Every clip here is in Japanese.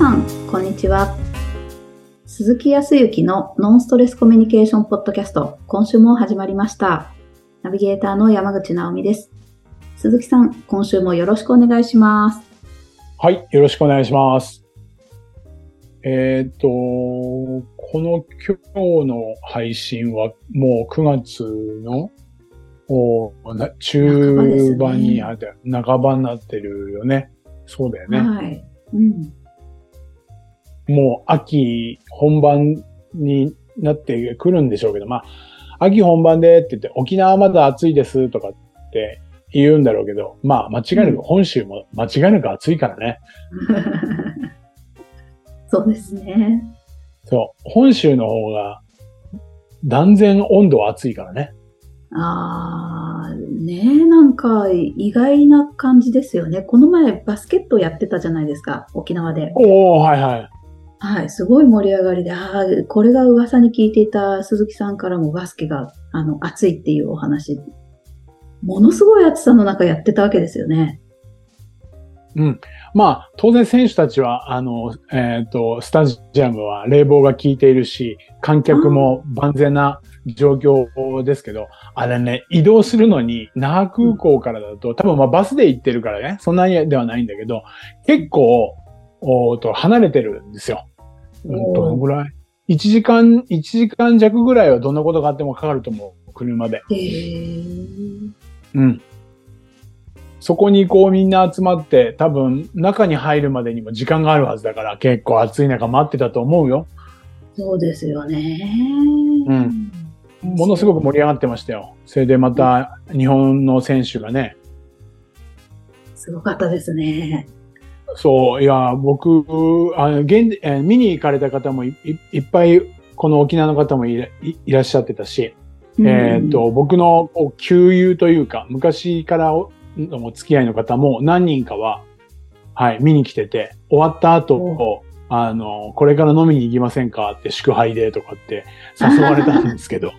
さん、こんにちは。鈴木康之のノンストレスコミュニケーションポッドキャスト、今週も始まりました。ナビゲーターの山口直美です。鈴木さん、今週もよろしくお願いします。はい、よろしくお願いします。えっ、と、この今日の配信はもう9月の中盤にあって、半ばになってるよね。そうだよね。はい。うん。もう秋本番になってくるんでしょうけど、まあ、秋本番でって言って、沖縄まだ暑いですとかって言うんだろうけど、まあ間違いなく、うん本州も間違いなく暑いからね。そうですね。そう。本州の方が断然温度は暑いからね。あー、ねえ、なんか意外な感じですよね。この前バスケットやってたじゃないですか、沖縄で。おおはいはい。はい、すごい盛り上がりで、ああ、これが噂に聞いていた鈴木さんからもバスケが、あの、熱いっていうお話。ものすごい暑さの中やってたわけですよね。まあ、当然選手たちは、あの、えっ、と、スタジアムは冷房が効いているし、観客も万全な状況ですけど、あれね、移動するのに、那覇空港からだと、多分まあバスで行ってるからね、そんなにではないんだけど、結構、おーと離れてるんですよ。うん、どのぐらい ?1 時間、1時間弱ぐらいはどんなことがあってもかかると思う。車で。へーうん。そこにこうみんな集まって、多分中に入るまでにも時間があるはずだから結構暑い中待ってたと思うよ。そうですよね。うん。ものすごく盛り上がってましたよ。それでまた日本の選手がね、すごかったですね。そう、いや、僕、あの現えー見に行かれた方もいっぱい、この沖縄の方もいらいいらっしゃってたし、えっ、と、僕の旧友というか、昔からおのお付き合いの方も何人かは、はい、見に来てて、終わった後、あの、これから飲みに行きませんかって祝杯でとかって誘われたんですけど、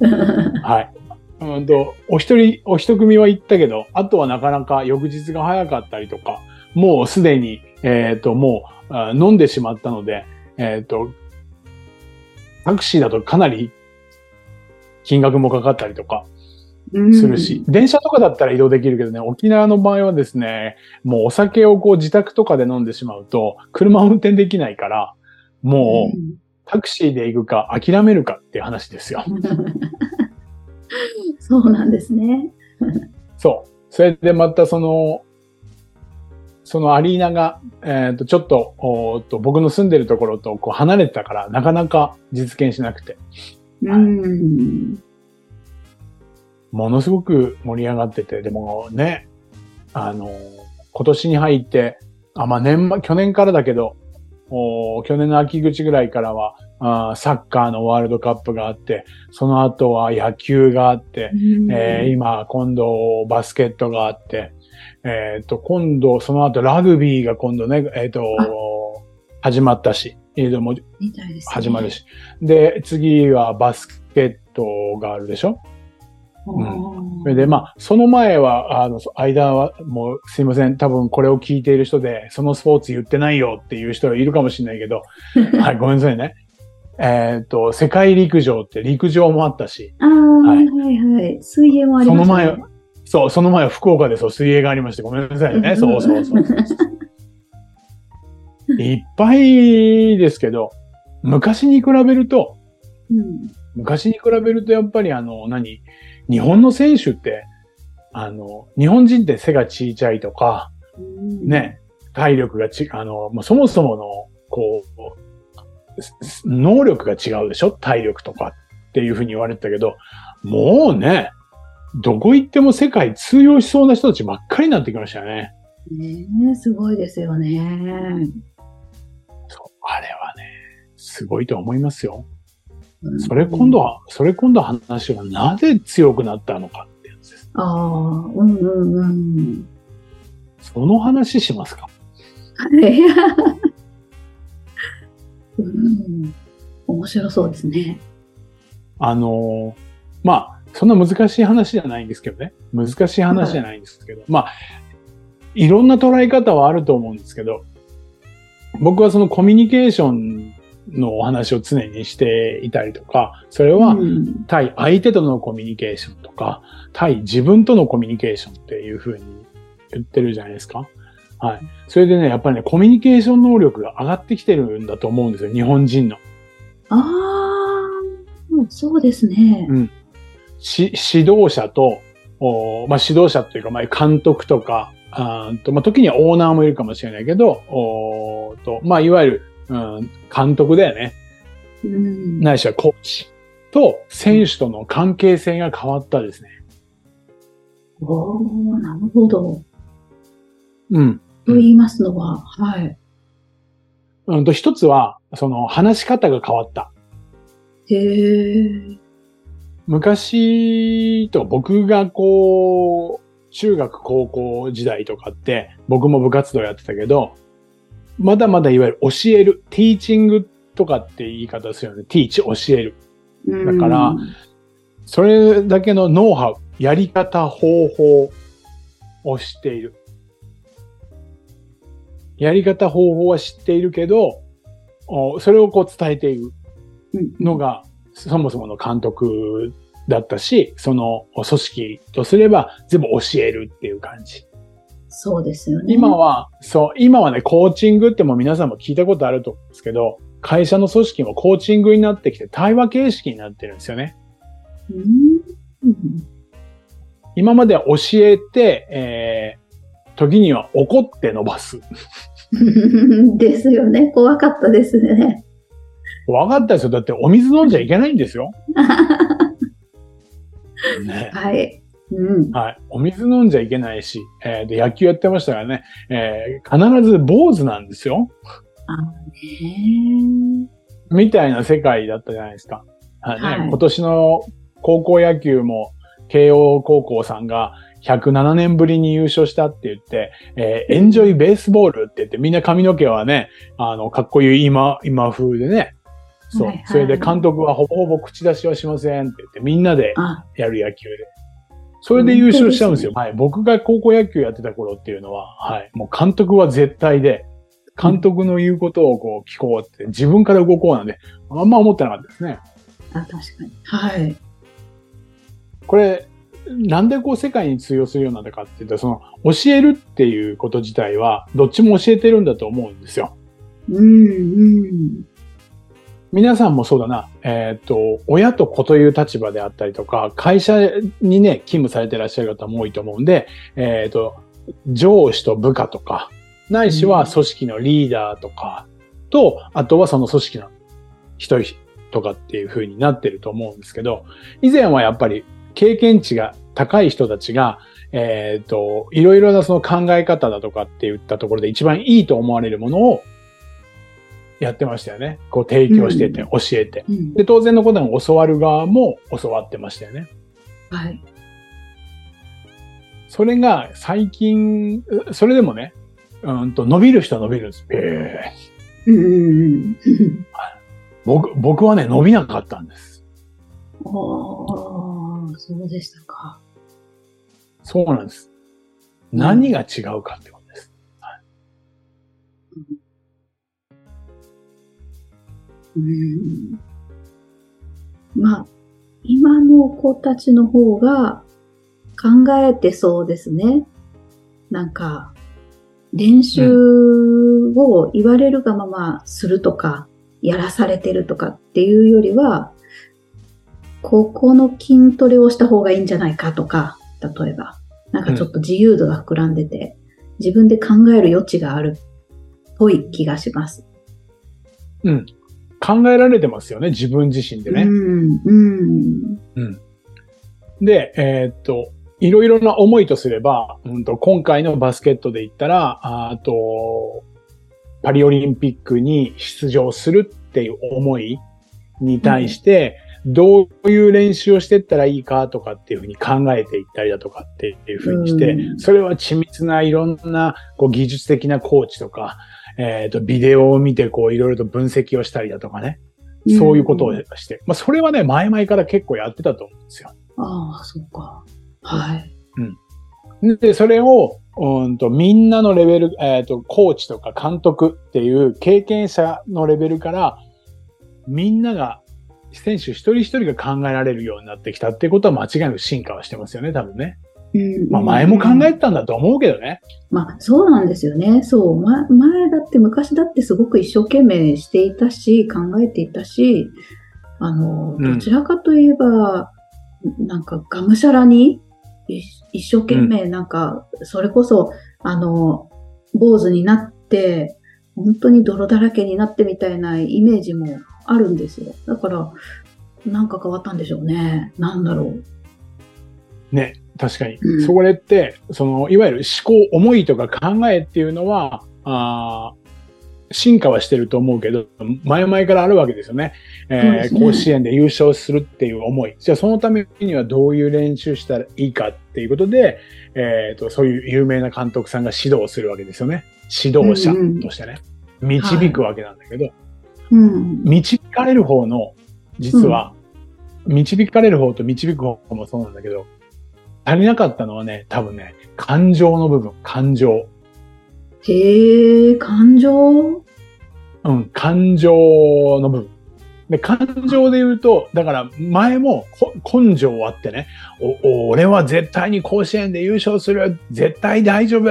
うん、はい。うんと、お一人、お一組は行ったけど、あとはなかなか翌日が早かったりとか、もうすでに、えっ、と、もうあ飲んでしまったので、えっ、と、タクシーだとかなり金額もかかったりとかするし、電車とかだったら移動できるけどね、沖縄の場合はですね、もうお酒をこう自宅とかで飲んでしまうと、車を運転できないから、もうタクシーで行くか諦めるかっていう話ですよ。う んそうなんですね。そう。それでまたその、そのアリーナが、えっ、と、ちょっと、おーっと、僕の住んでるところとこう離れてたから、なかなか実現しなくて、うん。ものすごく盛り上がってて、でもね、あの、今年に入って、あ、まあ年末、去年からだけど、おー去年の秋口ぐらいからは、あーサッカーのワールドカップがあって、その後は野球があって、えー今、今度、バスケットがあって、えっ、と、今度、その後、ラグビーが今度ね、えっ、と、始まったし、えーとも始まる。し。で、次はバスケットがあるでしょ？うんそれで、まあ、その前は、あの、間は、もう、すいません。多分これを聞いている人で、そのスポーツ言ってないよっていう人がいるかもしれないけど、はい、ごめんなさいね。えっ、と、世界陸上って陸上もあったし、ああ、ははいいはいはい。水泳もありそのましたね。前は、そう、その前は福岡でそう、水泳がありまして、ごめんなさいね。そうそうそう。いっぱいですけど、昔に比べると、うん。昔に比べるとやっぱりあの、何？日本の選手って、あの、日本人って背が小さいとか、うん。ね、体力がち、あの、まあ、そもそもの、こう、能力が違うでしょ？体力とかっていうふうに言われてたけど、もうね、どこ行っても世界通用しそうな人たちばっかりになってきましたよね。ねえ、すごいですよね。そうあれはね、すごいと思いますよ。うんそれ今度は、それ今度は話がなぜ強くなったのかってやつです。ああ、うんうんうん。その話しますかいや うん、面白そうですね。あのーまあ、そんな難しい話じゃないんですけどね。難しい話じゃないんですけど、まあ、いろんな捉え方はあると思うんですけど、僕はそのコミュニケーションのお話を常にしていたりとか、それはうん対相手とのコミュニケーションとか、対自分とのコミュニケーションっていうふうに言ってるじゃないですか。はい。それでね、やっぱりね、コミュニケーション能力が上がってきてるんだと思うんですよ、日本人の。ああ、そうですね。うんし指導者と、おまあ、指導者というか、まあ、監督とか、あーとまあ、時にはオーナーもいるかもしれないけど、おーとまあ、いわゆる、うん、監督だよね。うん。ないしはコーチと選手との関係性が変わったですね。おーなるほど。うん。と言いますのは、はい。うんと、一つは、その話し方が変わった。へえ。昔と僕がこう、中学高校時代とかって、僕も部活動やってたけど、まだまだいわゆる教える、ティーチングとかって言い方するよね。ティーチ、教える。うんだからそれだけのノウハウ、やり方、方法を知っている。やり方、方法は知っているけど、おそれをこう伝えていくうんのが、そもそもの監督だったし、その組織とすれば全部教えるっていう感じ。そうですよね。今は、そう、今はね、コーチングってもう皆さんも聞いたことあると思うんですけど、会社の組織もコーチングになってきて対話形式になってるんですよね。うん。うん今までは教えて、えー、時には怒って伸ばす。ですよね。怖かったですね。分かったですよ。だってお水飲んじゃいけないんですよ。ね。はい。うん。はい。お水飲んじゃいけないし、えーで、野球やってましたからね、えー必ず坊主なんですよ。あねみたいな世界だったじゃないですか。はいねはい今年の高校野球も、慶応高校さんが107年ぶりに優勝したって言って、えーエンジョイベースボールって言って、みんな髪の毛はね、あの、かっこいい今、今風でね。そう。はいはいそれで監督はほぼほぼ口出しはしませんって言って、みんなであ、やる野球で。それで優勝しちゃうんですよ。はい。僕が高校野球やってた頃っていうのは、はい。もう監督は絶対で、監督の言うことをこう聞こうって、自分から動こうなんで、あんま思ってなかったですね。あ、確かに。はい。これ、なんでこう世界に通用するようになったかっていうと、その教えるっていうこと自体は、どっちも教えてるんだと思うんですよ。うん、うん。皆さんもそうだな、えっ、と、親と子という立場であったりとか、会社にね、勤務されていらっしゃる方も多いと思うんで、えっ、と、上司と部下とか、ないしは組織のリーダーとか、と、あとはその組織の一人とかっていう風になってると思うんですけど、以前はやっぱり経験値が高い人たちが、えっ、と、いろいろなその考え方だとかって言ったところで一番いいと思われるものをやってましたよね。こう提供してて、うん教えて。うん。で、当然のことは教わる側も教わってましたよね。はい。それが最近、うそれでもね、うんと伸びる人は伸びるんです。ええうん、うん、僕、僕はね、伸びなかったんです。うん。ああ、そうでしたか。そうなんです。何が違うかってうん。まあ、今の子たちの方が考えてそうですね。なんか、練習を言われるがままするとか、やらされてるとかっていうよりは、ここの筋トレをした方がいいんじゃないかとか、例えば、なんかちょっと自由度が膨らんでて、自分で考える余地があるっぽい気がします。うん考えられてますよね、自分自身でね。うん、うん。うん。で、えーっと、いろいろな思いとすれば、うん、と今回のバスケットで言ったら、ああと、パリオリンピックに出場するっていう思いに対して、どういう練習をしていったらいいかとかっていうふうに考えていったりだとかっていうふうにして、うんそれは緻密ないろんなこう技術的なコーチとか、えーっと、ビデオを見てこういろいろと分析をしたりだとかね。そういうことをして。まあ、それはね、前々から結構やってたと思うんですよ。ああ、そうか。はい。で、それを、うんと、みんなのレベル、えっ、と、コーチとか監督っていう経験者のレベルから、みんなが、選手一人一人が考えられるようになってきたっていうことは間違いなく進化はしてますよね、多分ね。うんまあ前も考えてたんだと思うけどね。まあ、そうなんですよね。そう、ま、前だって昔だってすごく一生懸命していたし、考えていたし、あの、うんどちらかといえば、なんかがむしゃらに、い一生懸命なんか、それこそ、あの、坊主になって、本当に泥だらけになってみたいなイメージもあるんですよ。だから、なんか変わったんでしょうね。なんだろう。ね、確かに。うん。それって、その、いわゆる思考、思いとか考えっていうのは、あー進化はしてると思うけど、前々からあるわけですよね。えーね。甲子園で優勝するっていう思い。じゃあそのためにはどういう練習したらいいかっていうことで、えーと、そういう有名な監督さんが指導するわけですよね。指導者としてね。導くわけなん。だけど、うん。導かれる方の、実は、導かれる方と導く方もそうなんだけど、足りなかったのはね、多分ね、感情の部分、感情。へえ、感情？うん、感情の部分。で、感情で言うと、だから前もこ根性あってね、俺は絶対に甲子園で優勝する絶対大丈夫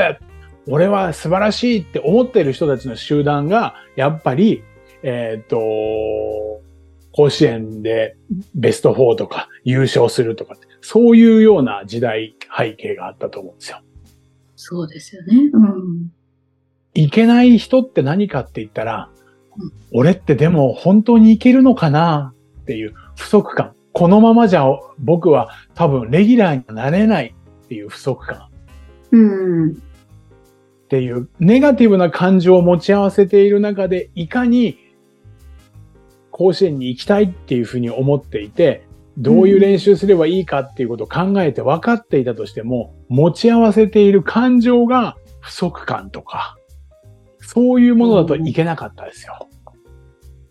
俺は素晴らしいって思ってる人たちの集団が、やっぱり、えっ、と、甲子園でベスト4とか優勝するとかそういうような時代背景があったと思うんですよ。そうですよね。うん。いけない人って何かって言ったらうん、俺ってでも本当にいけるのかなっていう不足感。このままじゃ僕は多分レギュラーになれないっていう不足感うん。っていうネガティブな感情を持ち合わせている中でいかに甲子園に行きたいっていうふうに思っていて、どういう練習すればいいかっていうことを考えて分かっていたとしても、持ち合わせている感情が不足感とか、そういうものだといけなかったですよ。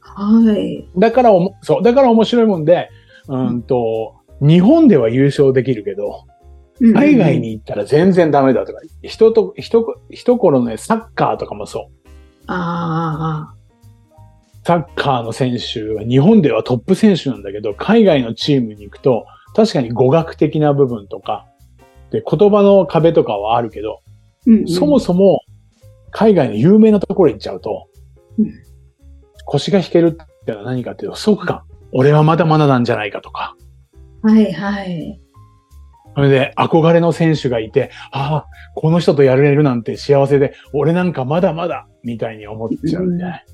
はい。だからおも、そう、だから面白いもんで、うんと、日本では優勝できるけど、海外に行ったら全然ダメだとか、人と、人、一頃ね、サッカーとかもそう。ああ、サッカーの選手は日本ではトップ選手なんだけど、海外のチームに行くと、確かに語学的な部分とか、で、言葉の壁とかはあるけど、うんうん。そもそも海外の有名なところに行っちゃうとうん、腰が引けるってのは何かっていうと、不足感。俺はまだまだなんじゃないかとか、はいはい。それで憧れの選手がいて、ああ、この人とやれるなんて幸せで、俺なんかまだまだ、みたいに思っちゃうんじゃない、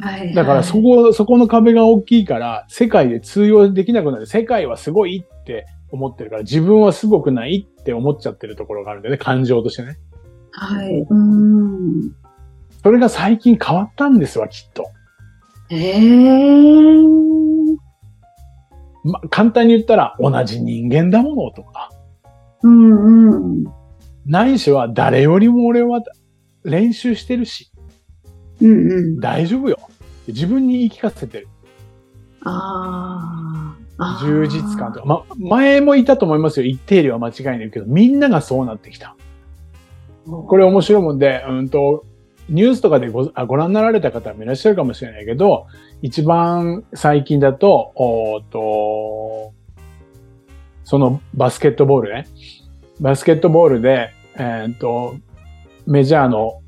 はいはい。だからそこ、そこの壁が大きいから、世界で通用できなくなる。世界はすごいって思ってるから、自分はすごくないって思っちゃってるところがあるんだよね、感情としてね。はい。うん。それが最近変わったんですわ、きっと。ええま、簡単に言ったら、同じ人間だものとか、うんうん。ないしは誰よりも俺は練習してるし、うんうん。大丈夫よ。自分に言い聞かせてる。ああ。充実感とか。ま、前もいたと思いますよ。一定量は間違いないけど、みんながそうなってきた。これ面白いもんで、うんと、ニュースとかでごあご覧になられた方もいらっしゃるかもしれないけど、一番最近だと、おと、そのバスケットボールね。バスケットボールで、えーっと、メジャーの、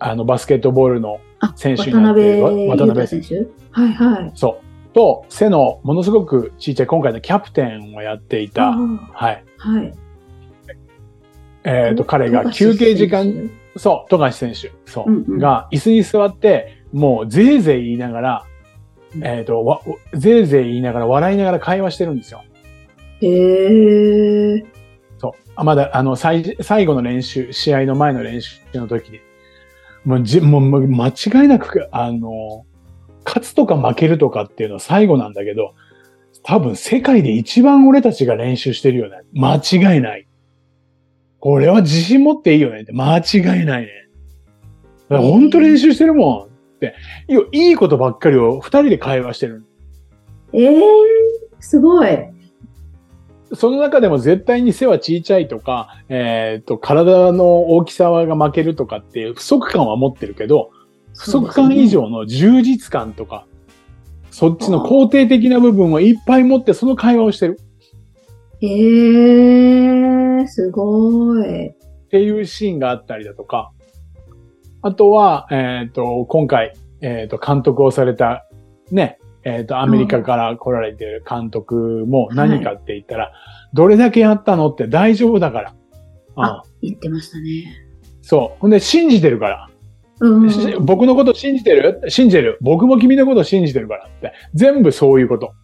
あの、バスケットボールのあ選手に渡なって渡辺太選手？はいはい。そう。と、背のものすごく小さい、今回のキャプテンをやっていた、はい。はい。えっ、と、彼が休憩時間、そう、富樫選手、そう、うんうんが椅子に座って、もうぜいぜい言いながら、うんえっ、と、わ、ぜいぜい言いながら笑いながら会話してるんですよ。へえ。そう。あまだ、あの、最、最後の練習、試合の前の練習の時に、もうじ、もう、間違いなく、あの、勝つとか負けるとかっていうのは最後なんだけど、多分世界で一番俺たちが練習してるよね。間違いない。これは自信持っていいよねって。間違いないね。だから本当練習してるもんって。いいことばっかりを二人で会話してる。ええすごい。その中でも絶対に背は小さいとか、えっ、と、体の大きさが負けるとかっていう不足感は持ってるけど、不足感以上の充実感とか、そっちの肯定的な部分をいっぱい持ってその会話をしてる。へえー、すごい。っていうシーンがあったりだとか、あとは、えっ、と、今回、えっ、と、監督をされた、ね、えっ、と、アメリカから来られてる監督も何かって言ったら、どれだけやったのって大丈夫だから。あ、言ってましたね。そう。ほんで、信じてるから。うん。し僕のこと信じてる？信じてる。僕も君のこと信じてるからって。全部そういうこと。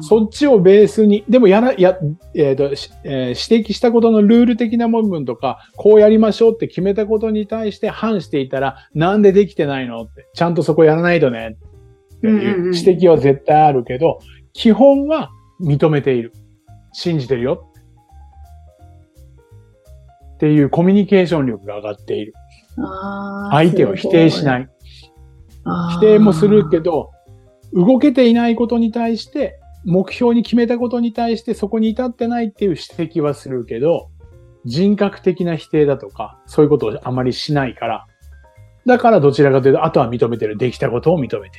そっちをベースに、でもやら、や、えっ、と、しえー指摘したことのルール的な部分とか、こうやりましょうって決めたことに対して反していたら、なんでできてないのって、ちゃんとそこやらないとね、っていう指摘は絶対あるけど、基本は認めている。信じてるよ。っていうコミュニケーション力が上がっている。相手を否定しない。否定もするけど、動けていないことに対して、目標に決めたことに対してそこに至ってないっていう指摘はするけど、人格的な否定だとか、そういうことをあまりしないから、だからどちらかというと、あとは認めてる。できたことを認めている。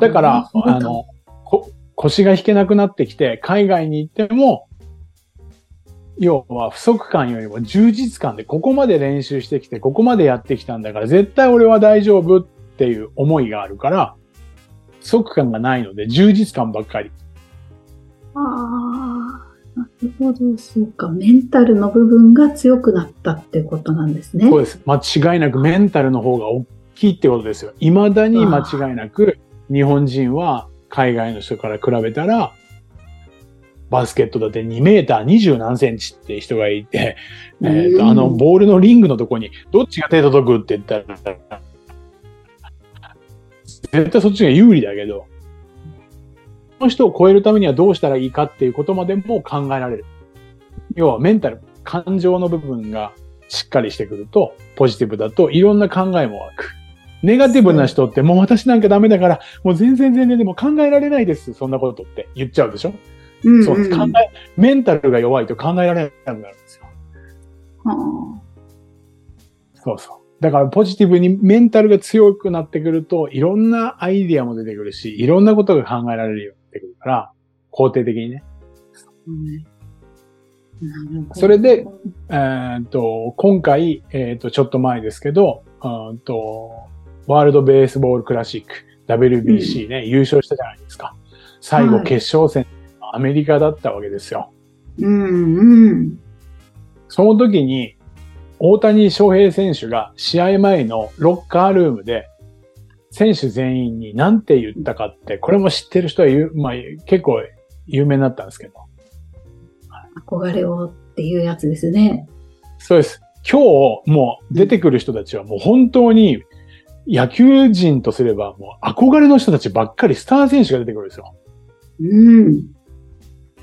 だから、あの、こ腰が引けなくなってきて、海外に行っても、要は不足感よりも充実感でここまで練習してきて、ここまでやってきたんだから、絶対俺は大丈夫っていう思いがあるから、不足感がないので充実感ばっかり。ああ、なるほど、そうか。メンタルの部分が強くなったってことなんですね。そうです。間違いなくメンタルの方が大きいってことですよ。未だに間違いなく日本人は海外の人から比べたら、バスケットだって2メーター20何センチって人がいて、えーとうんあのボールのリングのとこにどっちが手届くって言ったら、絶対そっちが有利だけど、その人を超えるためにはどうしたらいいかっていうことまでも考えられる。要はメンタル、感情の部分がしっかりしてくると、ポジティブだといろんな考えも湧く。ネガティブな人ってもう私なんかダメだから、もう全然全然でも考えられないです。そんなことって言っちゃうでしょ、うんうん、そうです。考え、メンタルが弱いと考えられなくなるんですよ。そうそう。だからポジティブにメンタルが強くなってくると、いろんなアイディアも出てくるし、いろんなことが考えられるよから、肯定的にね。それで、えーっと、今回、えーっと、ちょっと前ですけど、うーんと、ワールドベースボールクラシック、WBC ね、優勝したじゃないですか。最後はい決勝戦、アメリカだったわけですよ。うんうん。その時に、大谷翔平選手が試合前のロッカールームで、選手全員に何て言ったかって、これも知ってる人は言う、まあ、結構有名になったんですけど。憧れをっていうやつですね。そうです。今日、もう出てくる人たちはもう本当に野球人とすればもう憧れの人たちばっかりスター選手が出てくるんですよ。うん。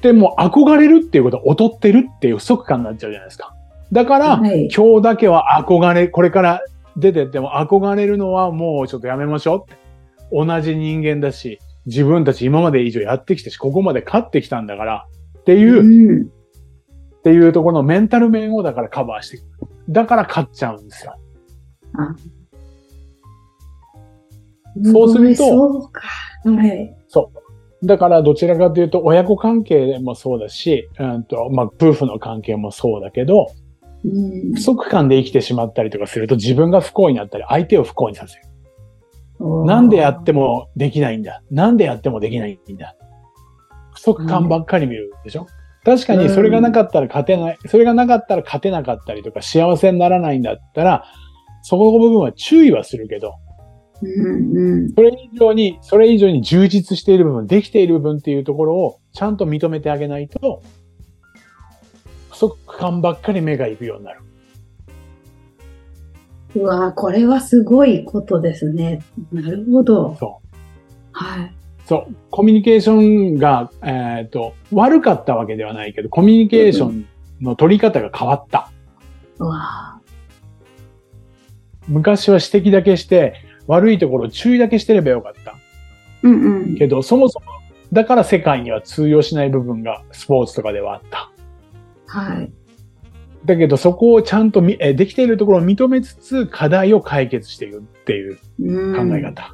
でも憧れるっていうことは劣ってるっていう不足感になっちゃうじゃないですか。だから、はい今日だけは憧れ、これから出てっても憧れるのはもうちょっとやめましょうって。同じ人間だし、自分たち今まで以上やってきたし、ここまで勝ってきたんだからっていう、うん。っていうところのメンタル面をだからカバーしていく。だから勝っちゃうんですよ。そうするとそうか。はい。だからどちらかというと親子関係もそうだし、うんとまあ、夫婦の関係もそうだけど、うん不足感で生きてしまったりとかすると自分が不幸になったり相手を不幸にさせる。なんでやってもできないんだ。なんでやってもできないんだ。不足感ばっかり見るでしょ、確かにそれがなかったら勝てない、それがなかったら勝てなかったりとか幸せにならないんだったら、そこの部分は注意はするけど、うんうん。それ以上に、それ以上に充実している部分、できている部分っていうところをちゃんと認めてあげないと、不足感ばっかり目が行くようになる。うわこれはすごいことですね。なるほど。そう。はい。そう。コミュニケーションが、えっ、と、悪かったわけではないけど、コミュニケーションの取り方が変わった。うわ昔は指摘だけして、悪いところを注意だけしてればよかった。うんうん。けど、そもそも、だから世界には通用しない部分がスポーツとかではあった。はい。だけど、そこをちゃんとみえできているところを認めつつ、課題を解決していくっていううん考え。方。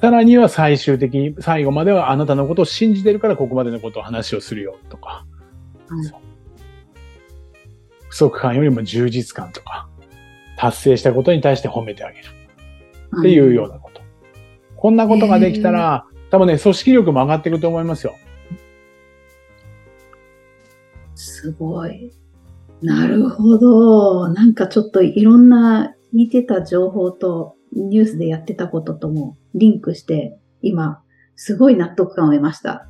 さらには最終的に、最後まではあなたのことを信じてるからここまでのことを話をするよとか、はい不足感よりも充実感とか、達成したことに対して褒めてあげるっていうようなこと。こんなことができたら、多分ね、組織力も上がっていくと思いますよ。すごい。なるほど。なんかちょっといろんな聞いてた情報とニュースでやってたことともリンクして、今、すごい納得感を得ました。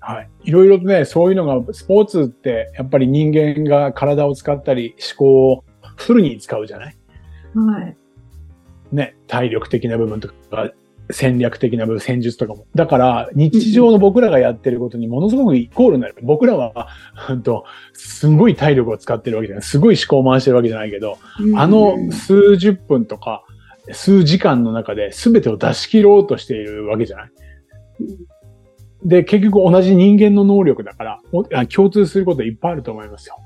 はい。いろいろとね、そういうのが、スポーツって、やっぱり人間が体を使ったり、思考をフルに使うじゃない？はい。ね、体力的な部分とか、戦略的な部分、戦術とかも。だから、日常の僕らがやってることにものすごくイコールになる。僕らは、ほんと、すごい体力を使ってるわけじゃない。すごい思考を回してるわけじゃないけど、あの数十分とか、数時間の中で全てを出し切ろうとしているわけじゃない。で、結局同じ人間の能力だから、共通することいっぱいあると思いますよ。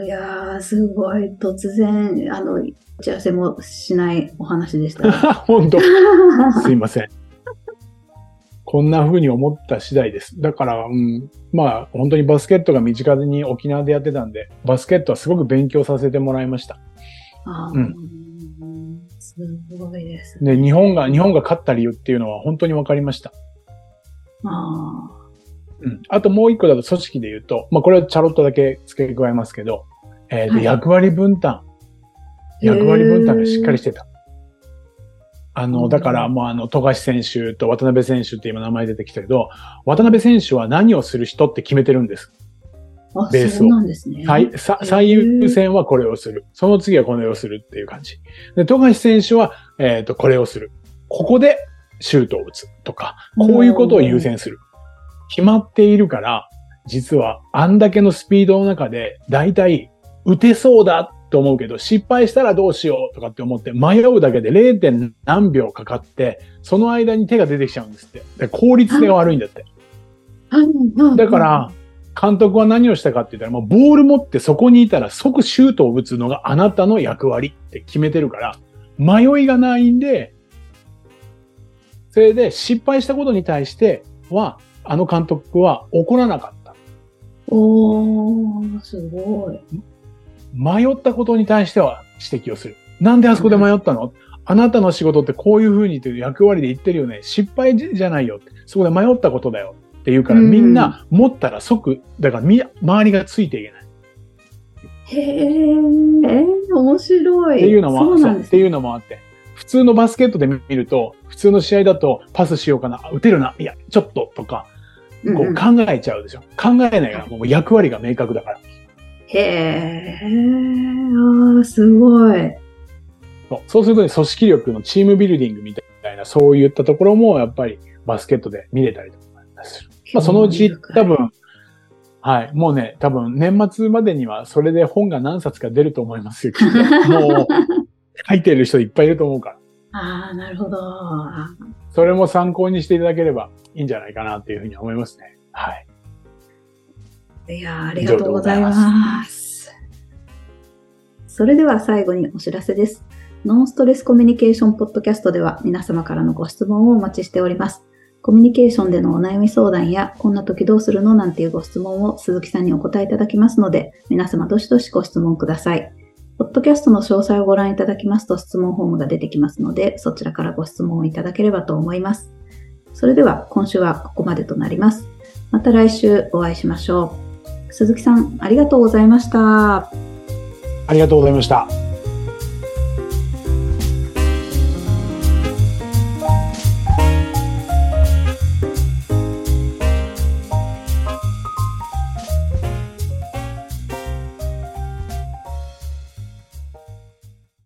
いやー、すごい突然、あの、打ち合わせもしないお話でしたね。本当すいません。こんな風に思った次第です。だから、うん、まあ、本当にバスケットが身近に沖縄でやってたんで、バスケットはすごく勉強させてもらいました。あーうんすごいですね。で、日本が、日本が勝った理由っていうのは本当に分かりました。あうん。あともう一個だと組織で言うと、まあこれはチャロットだけ付け加えますけど、えーとはい役割分担。役割分担がしっかりしてた。あの、うんだから、もうあの、富樫選手と渡辺選手って今名前出てきたけど、渡辺選手は何をする人って決めてるんです？ベースをそうなんですね。最さ最優先はこれをする。その次はこれをするっていう感じ。で、富樫選手は、えっ、と、これをする。ここでシュートを打つとか、こういうことを優先する。決まっているから、実はあんだけのスピードの中で、だいたい打てそうだと思うけど、失敗したらどうしようとかって思って、迷うだけで 0. 点何秒かかって、その間に手が出てきちゃうんですって。で効率性が悪いんだって。はいだから、、監督は何をしたかって言ったら、もうボール持ってそこにいたら即シュートを打つのがあなたの役割って決めてるから、迷いがないんで、それで失敗したことに対しては、あの監督は怒らなかった。おー、すごい。迷ったことに対しては指摘をする。なんであそこで迷ったの、あなたの仕事ってこういう風にという役割で言ってるよね。失敗じゃないよ。そこで迷ったことだよ。って言うから、うんみんな持ったら即、だからみ、周りがついていけない。へー、えー、面白い。っていうのも、ね。っていうのもあって。普通のバスケットで見ると、普通の試合だとパスしようかな、あ打てるな、いや、ちょっととか、こうんううん考えちゃうでしょ。考えないから、もう役割が明確だから。へー、あー、すごい。そうするとね、組織力のチームビルディングみたいな、そういったところも、やっぱりバスケットで見れたりとかする。まあ、そのうち多分、はい、もうね、多分年末までにはそれで本が何冊か出ると思いますよ。もう、書いてる人いっぱいいると思うから。ああ、なるほど。あそれも参考にしていただければいいんじゃないかなっていうふうに思いますね。はい。いやありがとうございます。それでは最後にお知らせです。ノンストレスコミュニケーションポッドキャストでは皆様からのご質問をお待ちしております。コミュニケーションでのお悩み相談や、こんな時どうするのなんていうご質問を鈴木さんにお答えいただきますので、皆様どしどしご質問ください。ポッドキャストの詳細をご覧いただきますと質問フォームが出てきますので、そちらからご質問をいただければと思います。それでは今週はここまでとなります。また来週お会いしましょう。鈴木さん、ありがとうございました。ありがとうございました。